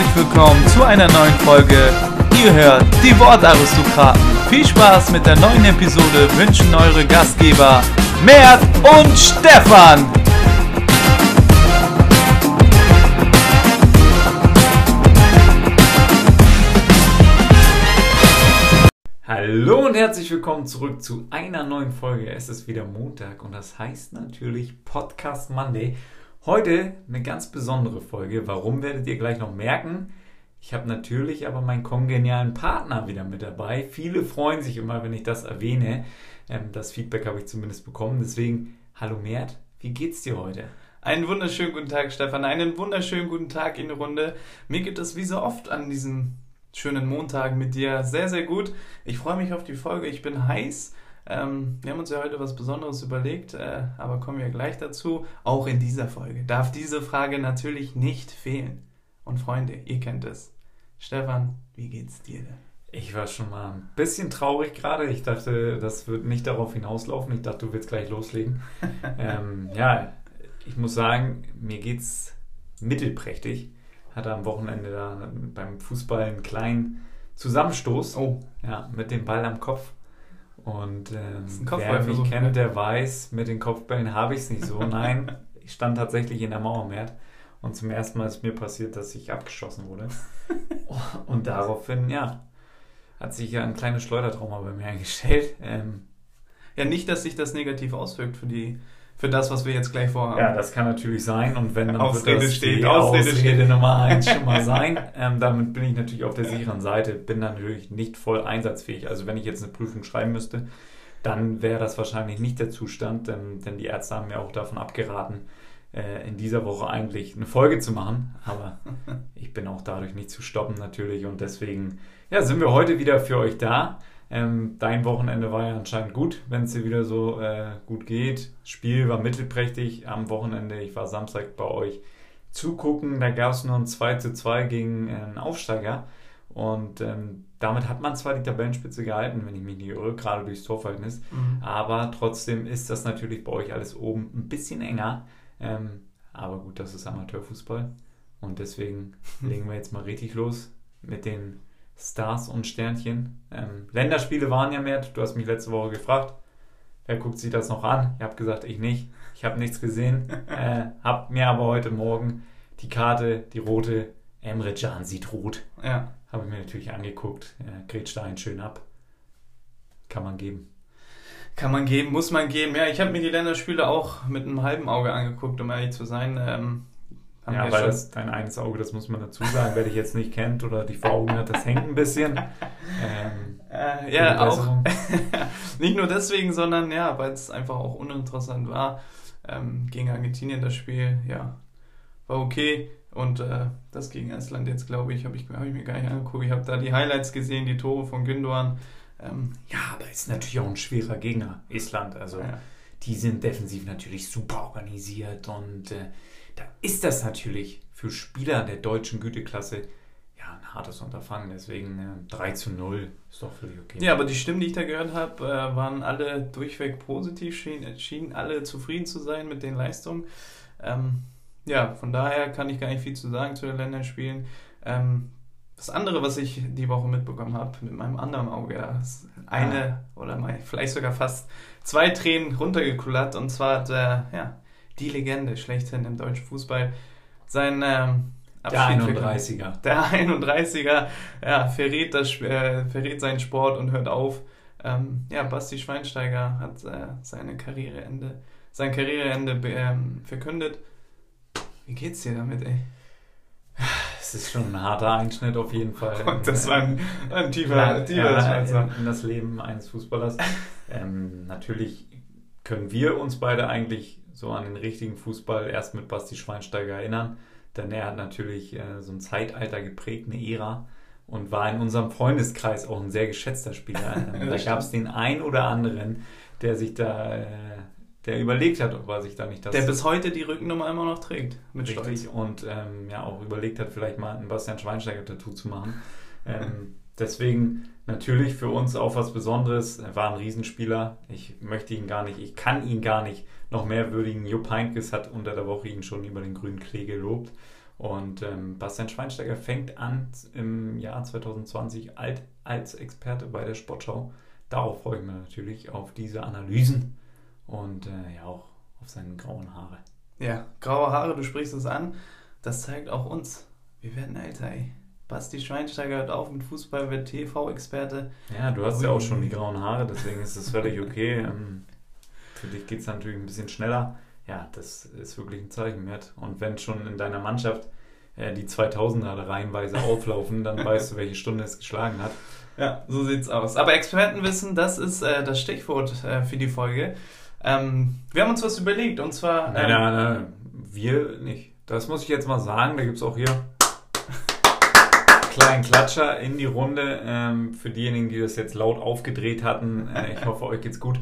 herzlich willkommen zu einer neuen Folge. Ihr hört die Wortaristokraten. Viel Spaß mit der neuen Episode wünschen eure Gastgeber Mert und Stefan. Hallo und herzlich willkommen zurück zu einer neuen Folge. Es ist wieder Montag und das heißt natürlich Podcast Monday. Heute eine ganz besondere Folge. Warum werdet ihr gleich noch merken? Ich habe natürlich aber meinen kongenialen Partner wieder mit dabei. Viele freuen sich immer, wenn ich das erwähne. Ähm, das Feedback habe ich zumindest bekommen. Deswegen, hallo Mert, wie geht's dir heute? Einen wunderschönen guten Tag, Stefan. Einen wunderschönen guten Tag in die Runde. Mir geht es wie so oft an diesem schönen Montag mit dir sehr, sehr gut. Ich freue mich auf die Folge. Ich bin heiß. Ähm, wir haben uns ja heute was Besonderes überlegt, äh, aber kommen wir gleich dazu. Auch in dieser Folge darf diese Frage natürlich nicht fehlen. Und Freunde, ihr kennt es. Stefan, wie geht's dir denn? Ich war schon mal ein bisschen traurig gerade. Ich dachte, das wird nicht darauf hinauslaufen. Ich dachte, du willst gleich loslegen. ähm, ja, ich muss sagen, mir geht's mittelprächtig. Hatte am Wochenende da beim Fußball einen kleinen Zusammenstoß. Oh. Ja, mit dem Ball am Kopf. Und ein wer mich kennt, der weiß, mit den Kopfbällen habe ich es nicht so. Nein, ich stand tatsächlich in der Mauermärt und zum ersten Mal ist mir passiert, dass ich abgeschossen wurde. Und daraufhin, ja, hat sich ja ein kleines Schleudertrauma bei mir eingestellt. Ähm, Ja, nicht, dass sich das negativ auswirkt für, die, für das, was wir jetzt gleich vorhaben. ja, das kann natürlich sein und wenn dann Ausrede wird das steht, die Ausrede Ausrede, steht. Nummer eins schon mal sein. Ähm, damit bin ich natürlich auf der sicheren Seite, bin dann natürlich nicht voll einsatzfähig. Also wenn ich jetzt eine Prüfung schreiben müsste, dann wäre das wahrscheinlich nicht der Zustand, denn, denn die Ärzte haben mir auch davon abgeraten, äh, in dieser Woche eigentlich eine Folge zu machen. Aber ich bin auch dadurch nicht zu stoppen natürlich und deswegen ja, sind wir heute wieder für euch da. Ähm, dein Wochenende war ja anscheinend gut, wenn es dir wieder so äh, gut geht. Spiel war mittelprächtig am Wochenende. Ich war Samstag bei euch zugucken. Da gab es nur ein 2 zu 2 gegen äh, einen Aufsteiger. Und ähm, damit hat man zwar die Tabellenspitze gehalten, wenn ich mich nicht irre, gerade durchs Torverhältnis. Mhm. Aber trotzdem ist das natürlich bei euch alles oben ein bisschen enger. Ähm, aber gut, das ist Amateurfußball. Und deswegen legen wir jetzt mal richtig los mit den Stars und Sternchen. Ähm, Länderspiele waren ja mehr. Du hast mich letzte Woche gefragt, wer guckt sich das noch an? Ich habe gesagt, ich nicht. Ich habe nichts gesehen. äh, habe mir aber heute Morgen die Karte, die rote, Emre Can sieht rot. Ja. Habe ich mir natürlich angeguckt. Äh, grätscht da einen schön ab. Kann man geben. Kann man geben, muss man geben. Ja, ich habe mir die Länderspiele auch mit einem halben Auge angeguckt, um ehrlich zu sein. Ähm, haben Ja, weil das dein eines Auge, das muss man dazu sagen, wer dich jetzt nicht kennt oder dich vor Augen hat, das hängt ein bisschen. Ähm, Äh, ja, auch. Nicht nur deswegen, sondern ja, weil es einfach auch uninteressant war. Ähm, gegen Argentinien das Spiel, ja, war okay. Und äh, das gegen Estland jetzt, glaube ich, habe ich, hab ich mir gar nicht angeguckt. Ich habe da die Highlights gesehen, die Tore von Gündogan. Ähm, Ja, aber ist natürlich auch ein schwerer Gegner, Island. Also ja. die sind defensiv natürlich super organisiert und äh, da ist das natürlich für Spieler der deutschen Güteklasse ja ein hartes Unterfangen. Deswegen äh, 3 zu 0 ist doch völlig okay. ja, aber die Stimmen, die ich da gehört habe, äh, waren alle durchweg positiv, schienen, schienen alle zufrieden zu sein mit den Leistungen. Ähm, ja, von daher kann ich gar nicht viel zu sagen zu den Länderspielen. Ähm, das andere, was ich die Woche mitbekommen habe, mit meinem anderen Auge, ist eine oder mal vielleicht sogar fast zwei Tränen runtergekullert. Und zwar hat der, ja, die Legende schlechthin im deutschen Fußball sein ähm, der Abschied 31er. der 31er ja, verrät, das, äh, verrät seinen Sport und hört auf. Ähm, ja, Basti Schweinsteiger hat äh, seine Karriereende, sein Karriereende ähm, verkündet. Wie geht's dir damit, ey? Es ist schon ein harter Einschnitt auf jeden Fall. Und das war ein, ein tiefer, Ja, tiefer ja, in, in das Leben eines Fußballers. ähm, natürlich können wir uns beide eigentlich so an den richtigen Fußball erst mit Basti Schweinsteiger erinnern, denn er hat natürlich äh, so ein Zeitalter geprägt, eine Ära und war in unserem Freundeskreis auch ein sehr geschätzter Spieler. Ähm, da gab es den ein oder anderen, der sich da, äh, der überlegt hat, ob er sich da nicht das Der bis heute die Rückennummer immer noch trägt. Mit Richtig. Stolz. Und ähm, ja auch überlegt hat, vielleicht mal ein Bastian Schweinsteiger-Tattoo zu machen. Ähm, deswegen natürlich für uns auch was Besonderes. Er war ein Riesenspieler. Ich möchte ihn gar nicht, ich kann ihn gar nicht noch mehr würdigen. Jupp Heynckes hat unter der Woche ihn schon über den grünen Klee gelobt. Und ähm, Bastian Schweinsteiger fängt an im Jahr 2020 alt, als Experte bei der Sportschau. Darauf freue ich mich natürlich, auf diese Analysen und äh, ja auch auf seine grauen Haare. Ja, graue Haare, du sprichst es an. Das zeigt auch uns. Wir werden älter, ey. Basti Schweinsteiger hört auf mit Fußball, wird TV-Experte. Ja, du hast ja auch schon die grauen Haare, deswegen ist das völlig okay. Ähm, für dich geht es natürlich ein bisschen schneller. Ja, das ist wirklich ein Zeichen wert. Und wenn schon in deiner Mannschaft äh, die 2000er reihenweise auflaufen, dann weißt du, welche Stunde es geschlagen hat. Ja, so sieht's aus. Aber Expertenwissen, das ist äh, das Stichwort äh, für die Folge. Ähm, wir haben uns was überlegt und zwar. Ähm, nein, nein, nein, wir nicht. Das muss ich jetzt mal sagen. Da gibt es auch hier kleinen Klatscher in die Runde. Ähm, für diejenigen, die das jetzt laut aufgedreht hatten, äh, ich hoffe, euch geht's gut.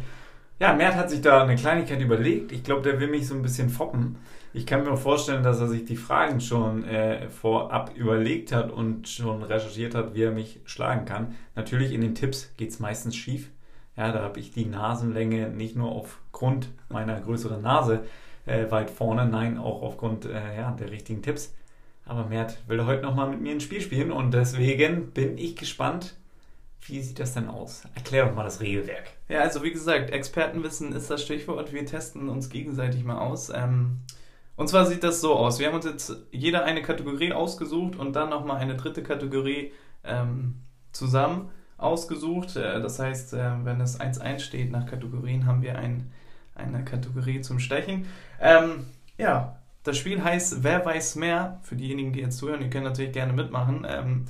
Ja, Mert hat sich da eine Kleinigkeit überlegt. Ich glaube, der will mich so ein bisschen foppen. Ich kann mir vorstellen, dass er sich die Fragen schon äh, vorab überlegt hat und schon recherchiert hat, wie er mich schlagen kann. Natürlich in den Tipps geht es meistens schief. Ja, da habe ich die Nasenlänge nicht nur aufgrund meiner größeren Nase äh, weit vorne, nein, auch aufgrund äh, ja, der richtigen Tipps. Aber Mert will heute nochmal mit mir ein Spiel spielen und deswegen bin ich gespannt, wie sieht das denn aus? Erklär doch mal das Regelwerk. Ja, also wie gesagt, Expertenwissen ist das Stichwort. Wir testen uns gegenseitig mal aus. Ähm, und zwar sieht das so aus. Wir haben uns jetzt jeder eine Kategorie ausgesucht und dann nochmal eine dritte Kategorie ähm, zusammen ausgesucht. Äh, das heißt, äh, wenn es 1-1 steht nach Kategorien, haben wir ein, eine Kategorie zum Stechen. Ähm, ja, das Spiel heißt Wer weiß mehr? Für diejenigen, die jetzt zuhören, die können natürlich gerne mitmachen. Ähm,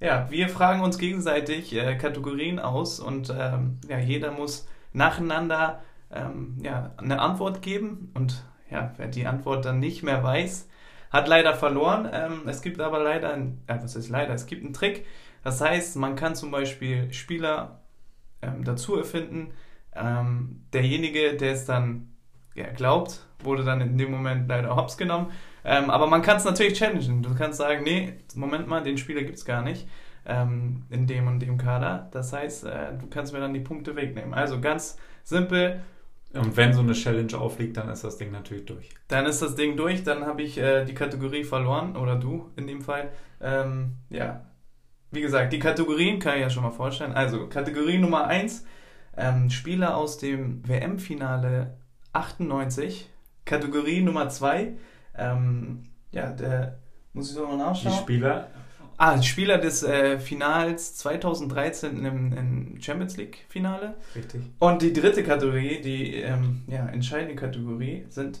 ja, wir fragen uns gegenseitig äh, Kategorien aus und ähm, ja, jeder muss nacheinander ähm, ja, eine Antwort geben. Und ja, wer die Antwort dann nicht mehr weiß, hat leider verloren. Ähm, es gibt aber leider, ein, äh, was ist leider, es gibt einen Trick. Das heißt, man kann zum Beispiel Spieler ähm, dazu erfinden. Ähm, derjenige, der es dann glaubt, wurde dann in dem Moment leider hops genommen. Ähm, aber man kann es natürlich challengen. Du kannst sagen, nee, Moment mal, den Spieler gibt es gar nicht ähm, in dem und dem Kader. Das heißt, äh, du kannst mir dann die Punkte wegnehmen. Also ganz simpel. Und wenn so eine Challenge aufliegt, dann ist das Ding natürlich durch. Dann ist das Ding durch, dann habe ich äh, die Kategorie verloren, oder du in dem Fall. Ähm, ja, wie gesagt, die Kategorien kann ich ja schon mal vorstellen. Also, Kategorie Nummer 1, ähm, Spieler aus dem WM-Finale 98. Kategorie Nummer 2, ähm, ja, der, muss ich so mal nachschauen. Die Spieler. Ah, Spieler des äh, Finals 2013 im, im, Champions League Finale. Richtig. Und die dritte Kategorie, die ähm, ja, entscheidende Kategorie, sind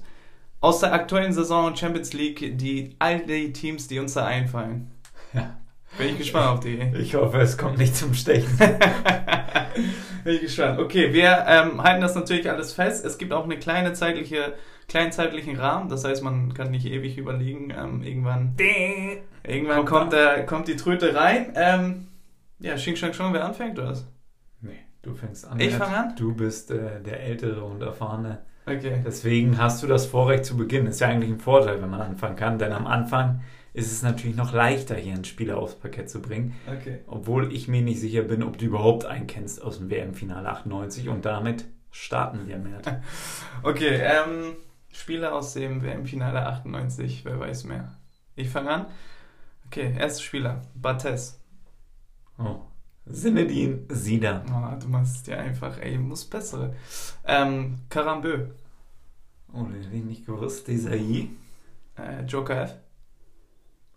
aus der aktuellen Saison Champions League die all die Teams, die uns da einfallen. Ja. Bin ich gespannt auf die. Ich hoffe, es kommt nicht zum Stechen. Bin ich gespannt. Okay, wir ähm, halten das natürlich alles fest. Es gibt auch eine kleine zeitliche, kleinen zeitlichen Rahmen. Das heißt, man kann nicht ewig überlegen. Ähm, irgendwann irgendwann kommt, der, kommt die Tröte rein. Ähm, ja, Xing Shang Shong, wer anfängt, oder was? Nee, du fängst an. Ich fange an? Du bist äh, der Ältere und Erfahrene. Okay. Deswegen hast du das Vorrecht zu Beginn. Ist ja eigentlich ein Vorteil, wenn man anfangen kann, denn am Anfang ist es natürlich noch leichter, hier einen Spieler aufs Parkett zu bringen. Okay. Obwohl ich mir nicht sicher bin, ob du überhaupt einen kennst aus dem WM-Finale 98 und damit starten wir, Mert. Okay, ähm, Spieler aus dem WM-Finale 98, wer weiß mehr. Ich fange an. Okay, erster Spieler, Bates. Oh. Sinedin Sida. Oh, du machst es dir einfach, ey, muss bessere. Ähm, Karambö. Oh, den hätte ich nicht gewusst. Desai. Äh, Joker F.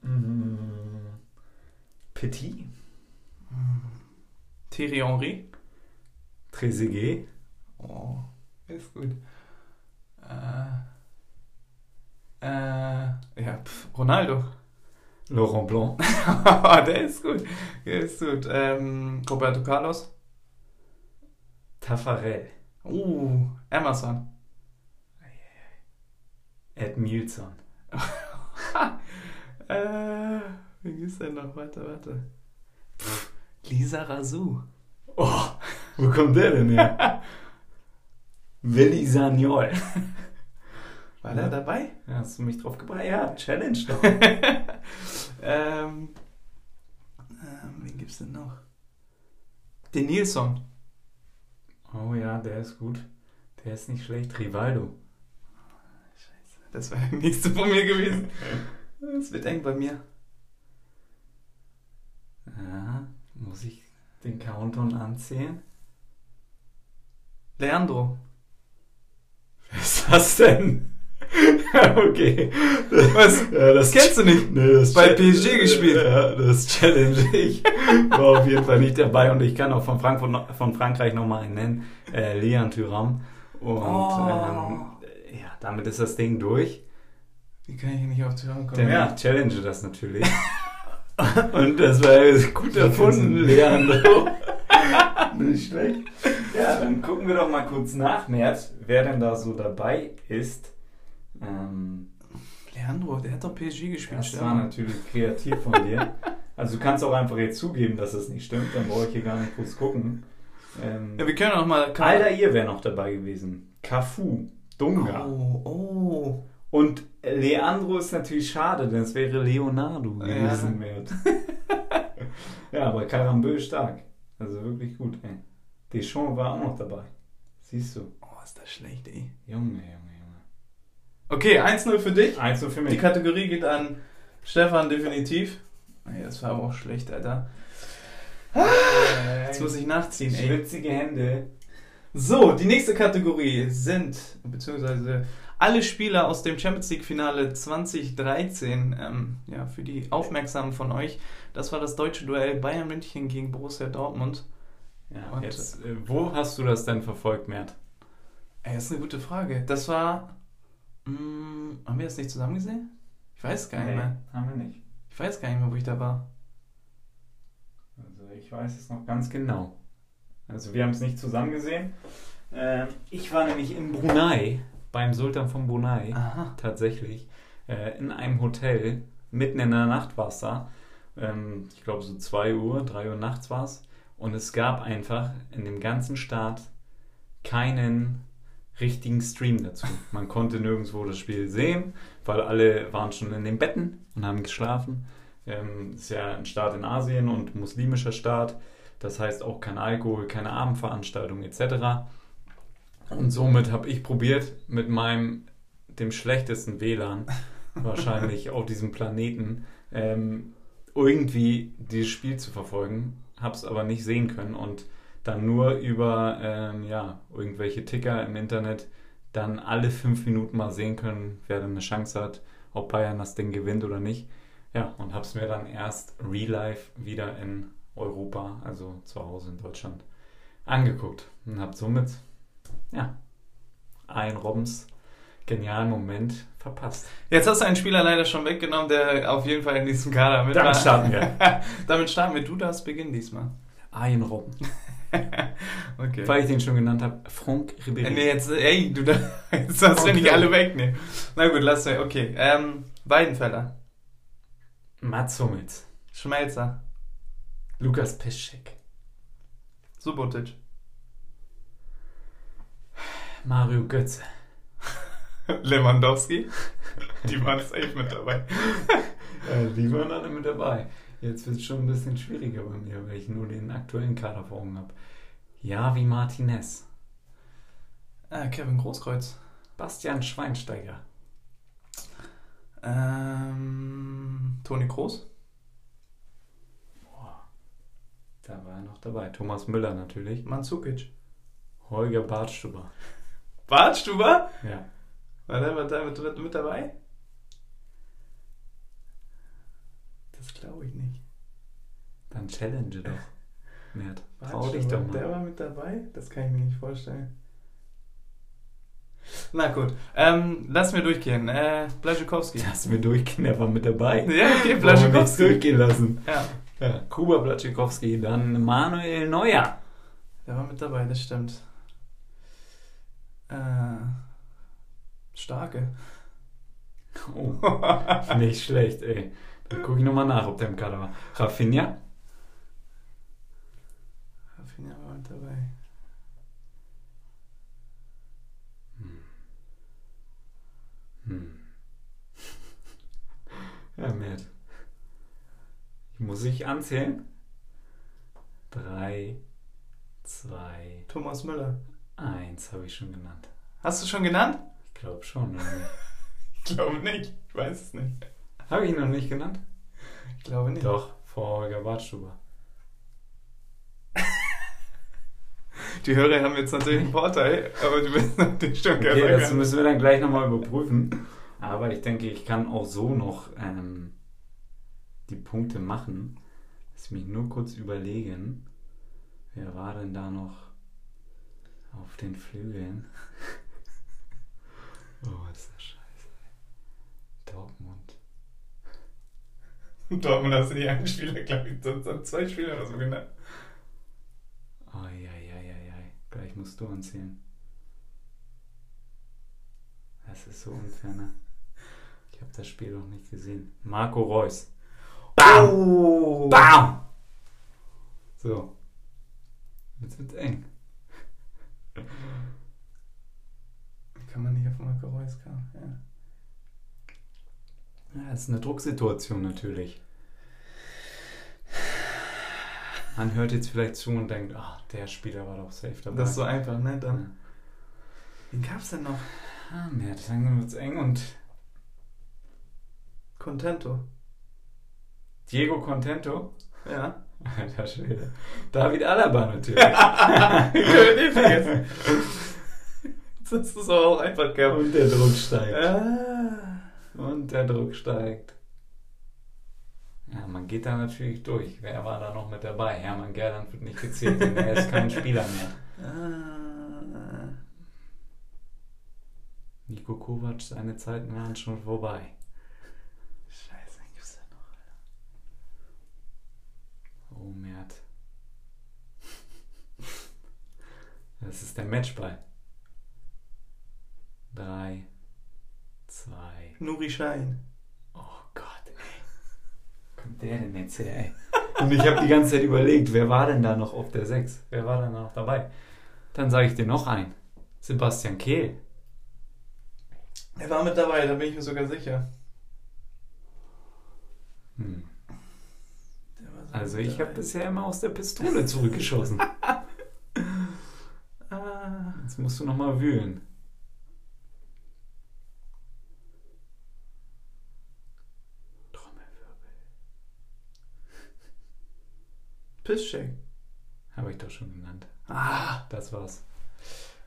Mmh. Petit. Thierry Henry. Trezeguet. Oh, ist gut. Äh, äh, ja, pf, Ronaldo. Laurent Blanc. der ist gut. Der ist gut. Ähm, Roberto Carlos. Tafarel. Uh, Emerson. Ed Milson. äh, wie geht's denn noch? Warte, warte. Pff, Lisa Razou. Oh, wo kommt der denn her? Willi Sagnol. War der dabei? Ja, hast du mich drauf gebracht? Ja, Challenge doch. ähm, ähm, wen gibt's denn noch? Den Nilsson. Oh ja, der ist gut. Der ist nicht schlecht. Rivaldo. Scheiße. Das wäre der nächste von mir gewesen. Es wird eng bei mir. Ja, muss ich den Countdown anzählen? Leandro. Wer ist das denn? okay. Was? Ja, das Kennst du nicht? Nee, das Bei PSG gespielt. Ja, das challenge ich. War auf jeden Fall nicht dabei und ich kann auch von, Frankfurt, von Frankreich nochmal einen nennen. Äh, Leon Thuram. Und Oh. ähm, ja, damit ist das Ding durch. Wie kann ich hier nicht auf die Hörer kommen? Denn ich challenge das natürlich. und das war gut erfunden, Leandro. Nicht schlecht. Ja, dann gucken wir doch mal kurz nach, Mert, wer denn da so dabei ist. Ähm, Leandro, der hat doch PSG gespielt. das war natürlich kreativ von dir. Also du kannst auch einfach jetzt zugeben, dass es nicht stimmt, dann brauche ich hier gar nicht groß gucken. Ähm, Ja, wir können auch mal. Alter, ihr wäre noch dabei gewesen. Cafu, Dunga. Oh, oh. Und Leandro ist natürlich schade, denn es wäre Leonardo Ja. gewesen. Mert. ja, aber Karambö stark. Also wirklich gut, ey. Deschamps war auch noch dabei. Siehst du. Oh, ist das schlecht, ey. Junge, Junge, Junge. Okay, 1-0 für dich. Eins so für Die mich. Kategorie geht an Stefan definitiv. Ey, das war aber auch schlecht, Alter. Jetzt muss ich nachziehen, ey. Schwitzige Hände. So, die nächste Kategorie sind, beziehungsweise alle Spieler aus dem Champions League Finale 2013, ähm, ja, für die Aufmerksamen von euch, das war das deutsche Duell Bayern München gegen Borussia Dortmund. Ja, Und- jetzt, äh, wo hast du das denn verfolgt, Mert? Ey, das ist eine gute Frage. Das war, mh, haben wir das nicht zusammen gesehen? Ich weiß gar nicht mehr. haben wir nicht. Ich weiß gar nicht mehr, wo ich da war. Also ich weiß es noch ganz genau. Also wir haben es nicht zusammen gesehen. Ähm, ich war nämlich in Brunei, beim Sultan von Brunei, Aha. tatsächlich, äh, in einem Hotel, mitten in der Nacht war es da. Ähm, ich glaube so 2 Uhr, 3 Uhr nachts war es. Und es gab einfach in dem ganzen Staat keinen richtigen Stream dazu. Man konnte nirgendwo das Spiel sehen, weil alle waren schon in den Betten und haben geschlafen. Ähm, ist ja ein Staat in Asien und muslimischer Staat. Das heißt auch kein Alkohol, keine Abendveranstaltungen etc. Und somit habe ich probiert, mit meinem, dem schlechtesten WLAN wahrscheinlich auf diesem Planeten, ähm, irgendwie dieses Spiel zu verfolgen. Habe es aber nicht sehen können und dann nur über ähm, ja, irgendwelche Ticker im Internet dann alle fünf Minuten mal sehen können, wer dann eine Chance hat, ob Bayern das Ding gewinnt oder nicht. Ja, und habe es mir dann erst real life wieder in Europa, also zu Hause in Deutschland, angeguckt und habe somit, ja, einen Robbens genialen Moment verpasst. Jetzt hast du einen Spieler leider schon weggenommen, der auf jeden Fall in diesem Kader mit war. Damit starten wir. Damit starten wir. Du darfst beginnen diesmal. Ein Robben. Okay. Weil ich den schon genannt habe, Franck Ribéry. Nee, jetzt, ey, du, da- jetzt du Okay. nicht alle wegnehmen. Na gut, lass mir. Okay. Ähm, Weidenfeller. Mats Hummels. Schmelzer. Lukas Piszczek. Subotic. Mario Götze. Lewandowski. Die waren safe mit dabei. Äh, die waren alle mit dabei. Jetzt wird es schon ein bisschen schwieriger bei mir, weil ich nur den aktuellen Kader vor Augen habe. Ja, wie Martinez. Ah, Kevin Großkreuz. Bastian Schweinsteiger. Ähm, Toni Kroos. Da war er noch dabei. Thomas Müller natürlich. Mandzukic. Holger Bartstuber. Bartstuber? Ja. War der, war der mit, mit dabei? Das glaube ich nicht. Dann challenge doch. Mert, trau dich doch Der mal. war mit dabei? Das kann ich mir nicht vorstellen. Na gut, ähm, lass mir durchgehen. Äh, Blaschikowski. Lass mir durchgehen, der war mit dabei. Ja, okay, Blaschikowski. durchgehen lassen. Ja, Ja, Kuba Blatschikowski, dann Manuel Neuer. der war mit dabei, das stimmt. Äh, starke. Oh, nicht schlecht, ey. Dann gucke ich nochmal nach, ob der im Kader war. Rafinha? Rafinha war mit dabei. Hm. Ja, Matt. Muss ich anzählen? Drei, zwei, Thomas Müller. eins habe ich schon genannt. Hast du schon genannt? Ich glaube schon. Ich glaube nicht. Ich weiß es nicht. Habe ich ihn noch nicht genannt? Ich glaube nicht. Doch, vor Holger Bartstuber. Die Hörer haben jetzt natürlich einen Vorteil, aber du wirst natürlich schon Okay, gerne das müssen wir dann gleich nochmal überprüfen. Aber ich denke, ich kann auch so noch ähm, die Punkte machen. Lass mich nur kurz überlegen. Wer war denn da noch auf den Flügeln? oh, ist das scheiße. Dortmund. Dortmund hast du die einen Spieler, glaube ich, sonst zwei Spieler oder so genannt. Oh, ja, ja, ja, ja. Gleich musst du anzählen. Das ist so unfair, ne? Ich habe das Spiel noch nicht gesehen. Marco Reus. Bam! Oh! Bam! So. Jetzt wird's eng. Kann man nicht auf Marco Reus kommen. Ja. Ja, das ist eine Drucksituation natürlich. Man hört jetzt vielleicht zu und denkt, ach, der Spieler war doch safe dabei. Das ist so einfach, ne? ja. Dann. Wen gab's denn noch? Ah, mehr, dann wird's eng und Contento. Diego Contento. Ja. Alter Schwede. David Alaba natürlich. Können wir den vergessen. Das ist aber auch einfach gehabt. und der Druck steigt. Ah. Und der Druck steigt. Ja, man geht da natürlich durch. Wer war da noch mit dabei? Hermann Gerland wird nicht gezählt, denn er ist kein Spieler mehr. Ah. Nico Kovac, seine Zeiten waren schon vorbei. Scheiße, wen gibt's da Oh, Mert. Das ist der Matchball. Drei, zwei. Nuri Schein. Oh Gott, ey. Kommt der denn jetzt her, ey? Und ich habe die ganze Zeit überlegt, wer war denn da noch auf der 6? Wer war denn da noch dabei? Dann sage ich dir noch einen. Sebastian Kehl. Er war mit dabei, da bin ich mir sogar sicher. Hm. Also ich habe bisher immer aus der Pistole zurückgeschossen. Ah. Jetzt musst du nochmal wühlen. Trommelwirbel. Pisscheck. Habe ich doch schon genannt. Ah. Das war's.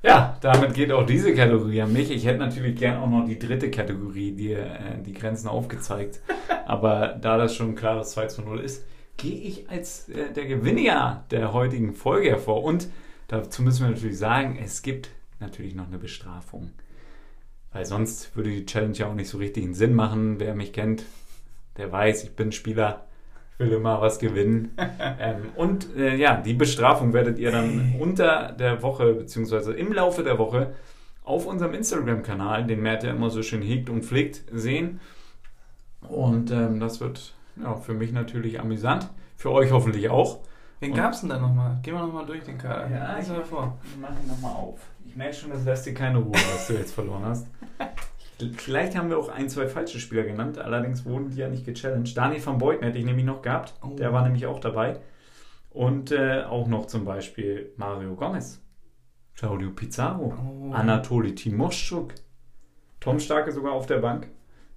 Ja, damit geht auch diese Kategorie an mich. Ich hätte natürlich gern auch noch die dritte Kategorie, die, äh, die Grenzen aufgezeigt. Aber da das schon ein klares 2 zu 0 ist, gehe ich als äh, der Gewinner der heutigen Folge hervor. Und dazu müssen wir natürlich sagen, es gibt natürlich noch eine Bestrafung. Weil sonst würde die Challenge ja auch nicht so richtig einen Sinn machen. Wer mich kennt, der weiß, ich bin Spieler, ich will immer was gewinnen. ähm, und äh, ja, die Bestrafung werdet ihr dann unter der Woche, beziehungsweise im Laufe der Woche, auf unserem Instagram-Kanal, den Mert ja immer so schön hegt und pflegt, sehen. Und ähm, das wird ja, für mich natürlich amüsant. Für euch hoffentlich auch. Wen Und- gab's denn da nochmal? Gehen wir nochmal durch den Kader. Ja, ich- mal vor. Mach ihn nochmal auf. Ich merke schon, das lässt dir keine Ruhe, was du jetzt verloren hast. Vielleicht haben wir auch ein, zwei falsche Spieler genannt, allerdings wurden die ja nicht gechallenged. Daniel van Beuten hätte ich nämlich noch gehabt, Oh. der war nämlich auch dabei. Und äh, auch noch zum Beispiel Mario Gomez, Claudio Pizarro, Oh. Anatoli Timoschuk, Tom Starke sogar auf der Bank,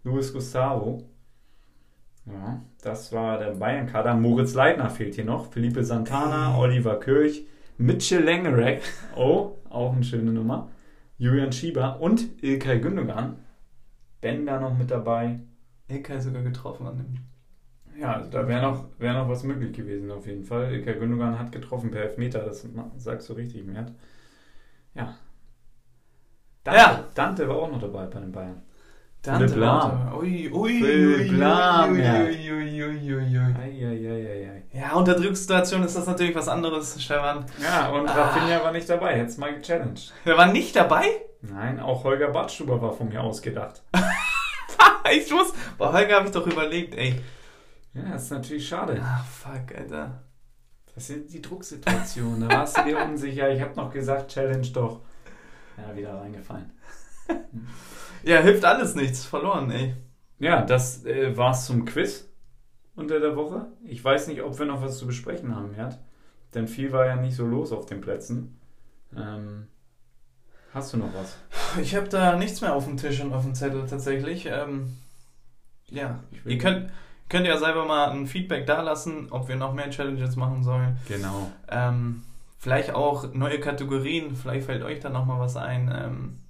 Luis Gustavo. Ja, das war der Bayern-Kader. Moritz Leitner fehlt hier noch, Felipe Santana, Oliver Kirch, Mitchell Langerek, oh, auch eine schöne Nummer, Julian Schieber und Ilkay Gündogan. Ben da noch mit dabei. Ilkay sogar getroffen an dem. Ja, also da wäre noch, wär noch was möglich gewesen auf jeden Fall. Ilkay Gündogan hat getroffen per Elfmeter, das sagst du richtig, Mert. Ja. Dante, Ja. Dante war auch noch dabei bei den Bayern. Dante Philipp Lahm. Ui, ui, Philipp ui, Lahm, ui, ja. ui, ui, ui, ui, ui. Eieieiei. Ja, unter Drucksituation ist das natürlich was anderes, Stefan. Ja, und Ah. Rafinha war nicht dabei, hättest mal gechallenged. Wer war nicht dabei? Nein, auch Holger Badstuber war von mir ausgedacht. ich muss. Bei Holger habe ich doch überlegt, ey. Ja, das ist natürlich schade. Ach, fuck, Alter. Das sind die Drucksituationen. Da warst du dir unsicher. Ich habe noch gesagt, Challenge doch. Ja, wieder reingefallen. Ja, hilft alles nichts. Verloren, ey. Ja, das äh, war's zum Quiz unter der Woche. Ich weiß nicht, ob wir noch was zu besprechen haben, Mert. Denn viel war ja nicht so los auf den Plätzen. Ähm, hast du noch was? Ich habe da nichts mehr auf dem Tisch und auf dem Zettel tatsächlich. Ähm, ja, ihr könnt, könnt ja selber mal ein Feedback da lassen, ob wir noch mehr Challenges machen sollen. Genau. Ähm, vielleicht auch neue Kategorien, vielleicht fällt euch da nochmal was ein.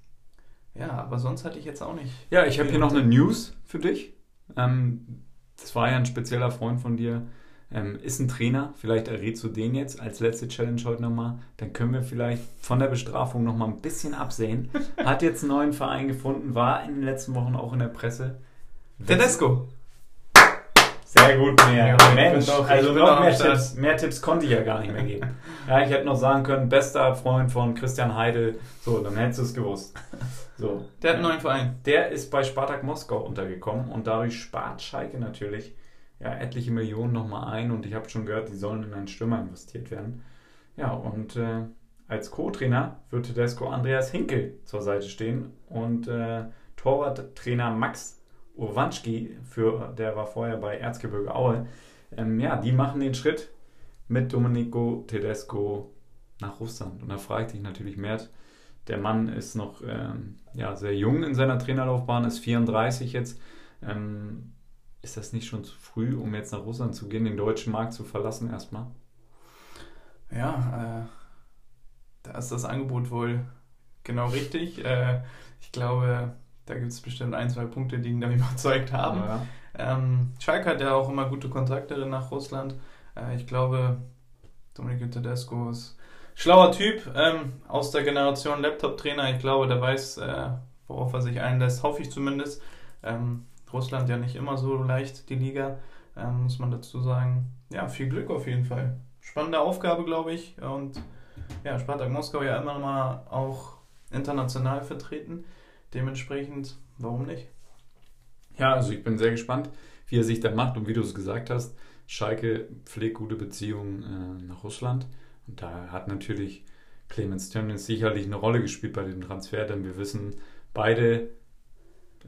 Ja, aber sonst hatte ich jetzt auch nicht. Ja, ich habe hier noch eine News für dich. Ähm, das war ja ein spezieller Freund von dir. Ähm, ist ein Trainer, vielleicht errätst du den jetzt als letzte Challenge heute nochmal. Dann können wir vielleicht von der Bestrafung nochmal ein bisschen absehen. Hat jetzt einen neuen Verein gefunden, war in den letzten Wochen auch in der Presse. Tedesco. Sehr gut, mehr. Ja, Mensch, doch, also noch mehr. Tipps, mehr Tipps konnte ich ja gar nicht mehr geben. Ja, ich hätte noch sagen können, bester Freund von Christian Heidel. So, dann hättest du es gewusst. So. Der hat einen neuen Verein. Der ist bei Spartak Moskau untergekommen und dadurch spart Schalke natürlich ja, etliche Millionen nochmal ein und ich habe schon gehört, die sollen in einen Stürmer investiert werden. Ja, und äh, als Co-Trainer wird Tedesco Andreas Hinkel zur Seite stehen und äh, Torwarttrainer Max Urwanski, für, der war vorher bei Erzgebirge Aue, ähm, ja, die machen den Schritt mit Domenico Tedesco nach Russland. Und da frage ich dich natürlich, Mert, der Mann ist noch ähm, ja, sehr jung in seiner Trainerlaufbahn, ist 34 jetzt. Ähm, ist das nicht schon zu früh, um jetzt nach Russland zu gehen, den deutschen Markt zu verlassen erstmal? Ja, äh, da ist das Angebot wohl genau richtig. Äh, ich glaube, da gibt es bestimmt ein, zwei Punkte, die ihn da überzeugt haben. Ja. Ähm, Schalke hat ja auch immer gute Kontakte nach Russland. Äh, ich glaube, Domenico Tedesco ist schlauer Typ ähm, aus der Generation Laptop-Trainer. Ich glaube, der weiß, äh, worauf er sich einlässt, hoffe ich zumindest. Ähm, Russland ja nicht immer so leicht, die Liga, ähm, muss man dazu sagen. Ja, viel Glück auf jeden Fall. Spannende Aufgabe, glaube ich. Und ja, Spartak Moskau ja immer mal auch international vertreten. Dementsprechend, warum nicht? Ja, also ich bin sehr gespannt, wie er sich da macht und wie du es gesagt hast. Schalke pflegt gute Beziehungen äh, nach Russland und da hat natürlich Clemens Tönnies sicherlich eine Rolle gespielt bei dem Transfer, denn wir wissen beide,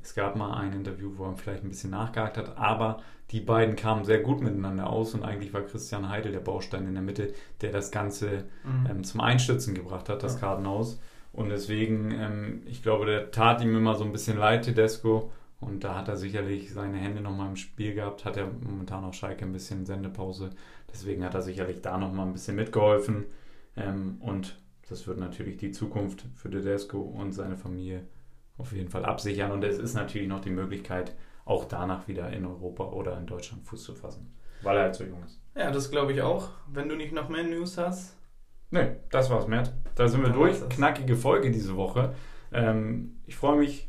es gab mal ein Interview, wo er vielleicht ein bisschen nachgehakt hat, aber die beiden kamen sehr gut miteinander aus und eigentlich war Christian Heidel der Baustein in der Mitte, der das Ganze Mhm. ähm, zum Einstürzen gebracht hat, das Ja. Kartenhaus. Und deswegen, ähm, ich glaube, der tat ihm immer so ein bisschen leid, Tedesco. Und da hat er sicherlich seine Hände nochmal im Spiel gehabt, hat er momentan auch Schalke ein bisschen Sendepause. Deswegen hat er sicherlich da nochmal ein bisschen mitgeholfen. Ähm, und das wird natürlich die Zukunft für Tedesco und seine Familie auf jeden Fall absichern. Und es ist natürlich noch die Möglichkeit, auch danach wieder in Europa oder in Deutschland Fuß zu fassen, weil er halt so jung ist. Ja, das glaube ich auch. Wenn du nicht noch mehr News hast. Nee, das war's, Mert. Da sind wir Dann durch. Knackige Folge diese Woche. Ähm, ich freue mich,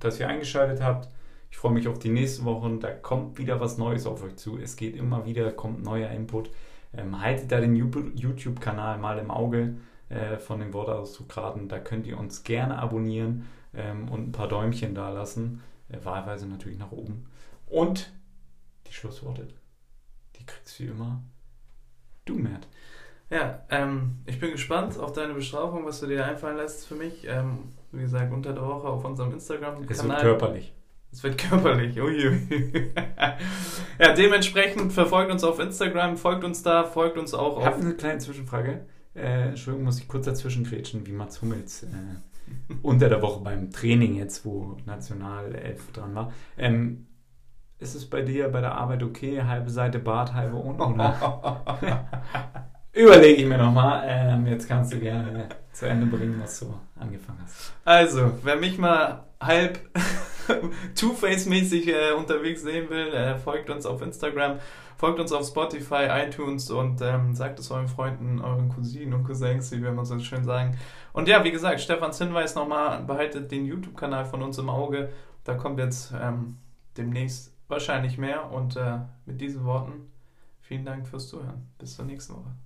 dass ihr eingeschaltet habt. Ich freue mich auf die nächste Woche und da kommt wieder was Neues auf euch zu. Es geht immer wieder, kommt neuer Input. Ähm, haltet da den YouTube-Kanal mal im Auge äh, von den Wortausdruckraten. Da könnt ihr uns gerne abonnieren ähm, und ein paar Däumchen da lassen. Äh, wahlweise natürlich nach oben. Und die Schlussworte, die kriegst du wie immer du, Mert. Ja, ähm, ich bin gespannt auf deine Bestrafung, was du dir einfallen lässt für mich. Ähm, wie gesagt, unter der Woche auf unserem Instagram-Kanal. Es wird körperlich. Es wird körperlich. Uiui. ja, dementsprechend verfolgt uns auf Instagram, folgt uns da, folgt uns auch Ich habe auf. eine kleine Zwischenfrage. Äh, Entschuldigung, muss ich kurz dazwischen grätschen, wie Mats Hummels äh, unter der Woche beim Training jetzt, wo Nationalelf dran war. Ähm, ist es bei dir bei der Arbeit okay? Halbe Seite Bart, halbe unten? Überlege ich mir nochmal. Ähm, jetzt kannst du gerne zu Ende bringen, was du angefangen hast. Also, wer mich mal halb Two-Face-mäßig äh, unterwegs sehen will, äh, folgt uns auf Instagram, folgt uns auf Spotify, iTunes und ähm, sagt es euren Freunden, euren Cousinen und Cousins, wie wir immer so schön sagen. Und ja, wie gesagt, Stefans Hinweis nochmal, behaltet den YouTube-Kanal von uns im Auge. Da kommt jetzt ähm, demnächst wahrscheinlich mehr. Und äh, mit diesen Worten, vielen Dank fürs Zuhören. Bis zur nächsten Woche.